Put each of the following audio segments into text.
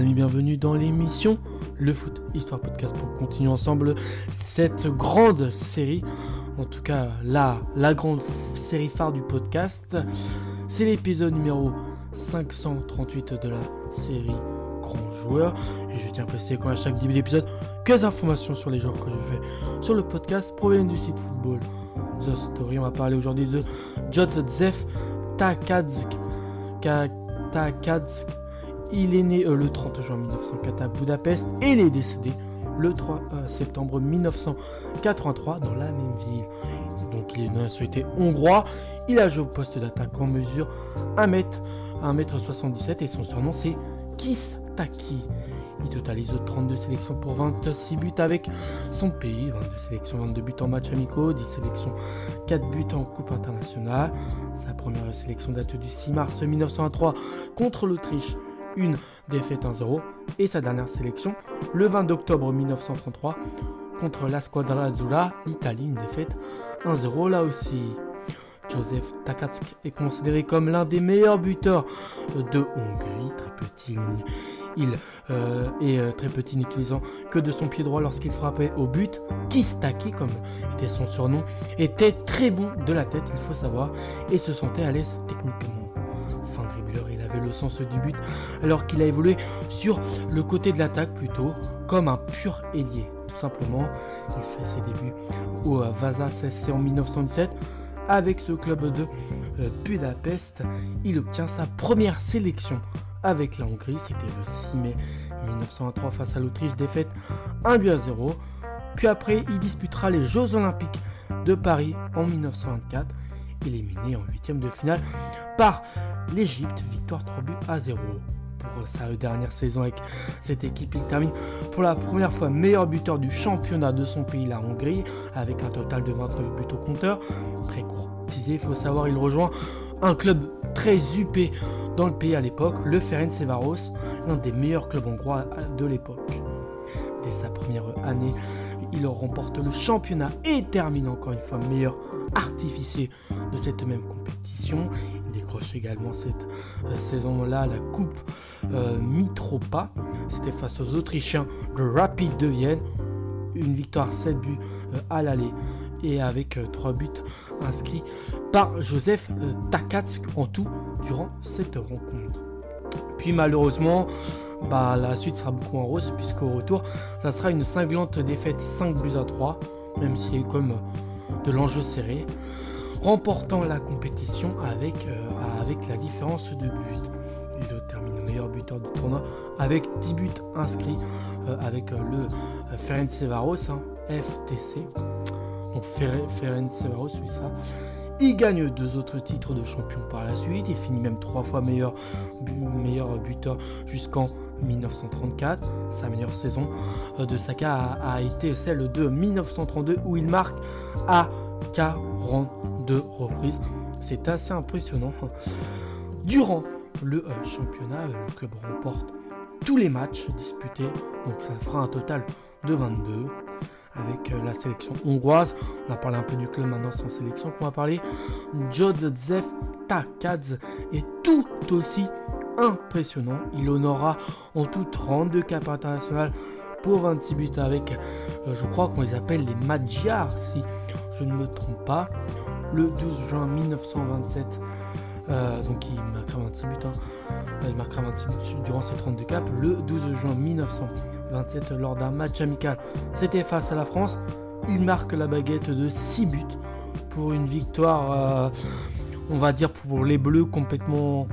amis, bienvenue dans l'émission Le Foot Histoire Podcast pour continuer ensemble cette grande série. En tout cas, là, la grande série phare du podcast. C'est l'épisode numéro 538 de la série Grand Joueur. Et je tiens à préciser quand à chaque début d'épisode que les informations sur les joueurs que je fais sur le podcast proviennent du site football The Story. On va parler aujourd'hui de. Takadzk il est né euh, le 30 juin 1904 à Budapest et il est décédé le 3 euh, septembre 1983 dans la même ville. Donc il est de nationalité hongrois. Il a joué au poste d'attaquant mesure 1m, 1m77 et son surnom c'est Kistaki. Il totalise 32 sélections pour 26 buts avec son pays, 22 sélections, 22 buts en match amicaux, 10 sélections, 4 buts en Coupe internationale. Sa première sélection date du 6 mars 1903 contre l'Autriche une défaite 1-0 et sa dernière sélection le 20 octobre 1933 contre la Squadra Azzurra, l'Italie, une défaite 1-0 là aussi. Joseph Takatsk est considéré comme l'un des meilleurs buteurs de Hongrie, très petit. Il euh, est euh, très petit, n'utilisant que de son pied droit lorsqu'il frappait au but. Kistaki, comme était son surnom, était très bon de la tête, il faut savoir, et se sentait à l'aise techniquement le sens du but, alors qu'il a évolué sur le côté de l'attaque plutôt, comme un pur ailier. Tout simplement, il fait ses débuts au Vasa CSC en 1917. Avec ce club de euh, Budapest, il obtient sa première sélection avec la Hongrie. C'était le 6 mai 1903 face à l'Autriche, défaite 1 but à 0. Puis après, il disputera les Jeux Olympiques de Paris en 1924, éliminé en huitième de finale par l'Égypte, victoire 3 buts à 0 pour sa dernière saison avec cette équipe. Il termine pour la première fois meilleur buteur du championnat de son pays, la Hongrie, avec un total de 29 buts au compteur. Très courtisé, il faut savoir, il rejoint un club très huppé dans le pays à l'époque, le Ferencváros, l'un des meilleurs clubs hongrois de l'époque. Dès sa première année, il remporte le championnat et termine encore une fois meilleur artificier de cette même compétition décroche également cette euh, saison-là la Coupe euh, Mitropa. C'était face aux Autrichiens de Rapid de Vienne. Une victoire 7 buts euh, à l'aller et avec 3 buts inscrits par Joseph Takatsk en tout durant cette rencontre. Puis malheureusement, bah, la suite sera beaucoup en rose puisqu'au retour, ça sera une cinglante défaite 5 buts à 3, même eu comme de l'enjeu serré remportant la compétition avec, euh, avec la différence de but. Il termine meilleur buteur du tournoi avec 10 buts inscrits euh, avec euh, le Ferencvaros, hein, FTC. Donc Ferencvaros, oui ça. Il gagne deux autres titres de champion par la suite. Il finit même trois fois meilleur, meilleur buteur jusqu'en 1934. Sa meilleure saison de Saka a, été celle de 1932 où il marque à 40 de reprises. C'est assez impressionnant. Durant le euh, championnat, euh, le club remporte tous les matchs disputés, donc ça fera un total de 22 avec euh, la sélection hongroise. On a parlé un peu du club maintenant sans sélection qu'on va parler. Joseph Takadz est tout aussi impressionnant. Il honora en tout 32 capes internationales pour 26 buts avec, je crois qu'on les appelle les Magyars si je ne me trompe pas le 12 juin 1927. Euh, donc il marquera 26 buts. Hein. Il marquera 26 buts durant ses 32 caps. Le 12 juin 1927, lors d'un match amical, c'était face à la France. Il marque la baguette de 6 buts pour une victoire, euh, on va dire pour les Bleus, complètement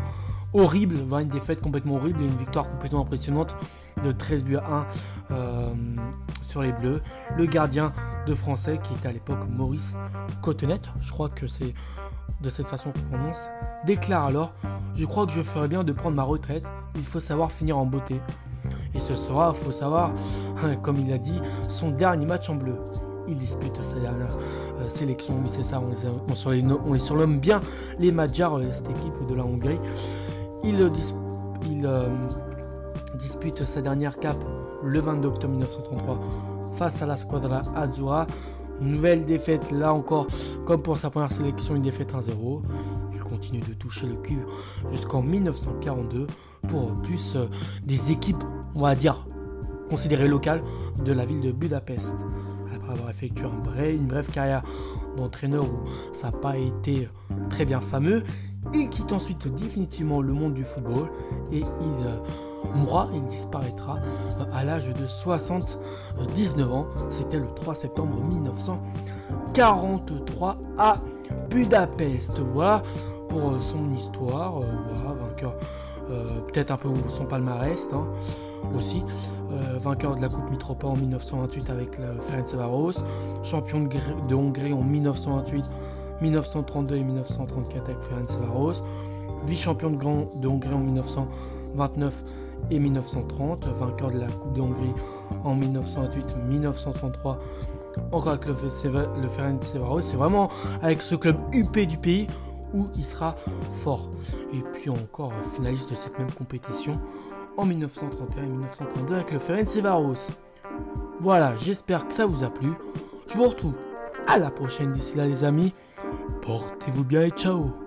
horrible. Une défaite complètement horrible et une victoire complètement impressionnante de 13 buts à 1 euh, sur les Bleus. Le gardien de français qui était à l'époque Maurice Cotenet, je crois que c'est de cette façon qu'on prononce, déclare alors Je crois que je ferais bien de prendre ma retraite, il faut savoir finir en beauté. Et ce sera, il faut savoir, comme il a dit, son dernier match en bleu. Il dispute sa dernière euh, sélection, oui c'est ça, on les, surnomme bien les Magyars, euh, cette équipe de la Hongrie. Il, il dispute sa dernière cape le 22 octobre 1933 face à la Squadra Azzurra. Nouvelle défaite, là encore, comme pour sa première sélection, une défaite 1-0. Il continue de toucher le cul jusqu'en 1942 pour plus euh, des équipes, on va dire, considérées locales de la ville de Budapest. Après avoir effectué une brève carrière d'entraîneur où ça n'a pas été très bien fameux, il quitte ensuite définitivement le monde du football et il euh, mourra, il disparaîtra euh, à l'âge de 79 ans. C'était le 3 septembre 1943 à Budapest. Voilà pour euh, son histoire. Voilà, vainqueur, peut-être un peu son palmarès hein, aussi. vainqueur de la Coupe Mitropa en 1928 avec le Ferencvaros, champion de Hongrie en 1928 1932 et 1934 avec Ferencvaros, vice-champion de, de Hongrie en 1929 et 1930, vainqueur de la Coupe de Hongrie en 1928, 1933, encore avec le, le Ferencvaros. C'est vraiment avec ce club UP du pays où il sera fort. Et puis encore finaliste de cette même compétition en 1931 et 1932 avec le Ferencvaros. Voilà, j'espère que ça vous a plu. Je vous retrouve à la prochaine d'ici là les amis. Portez-vous bien et ciao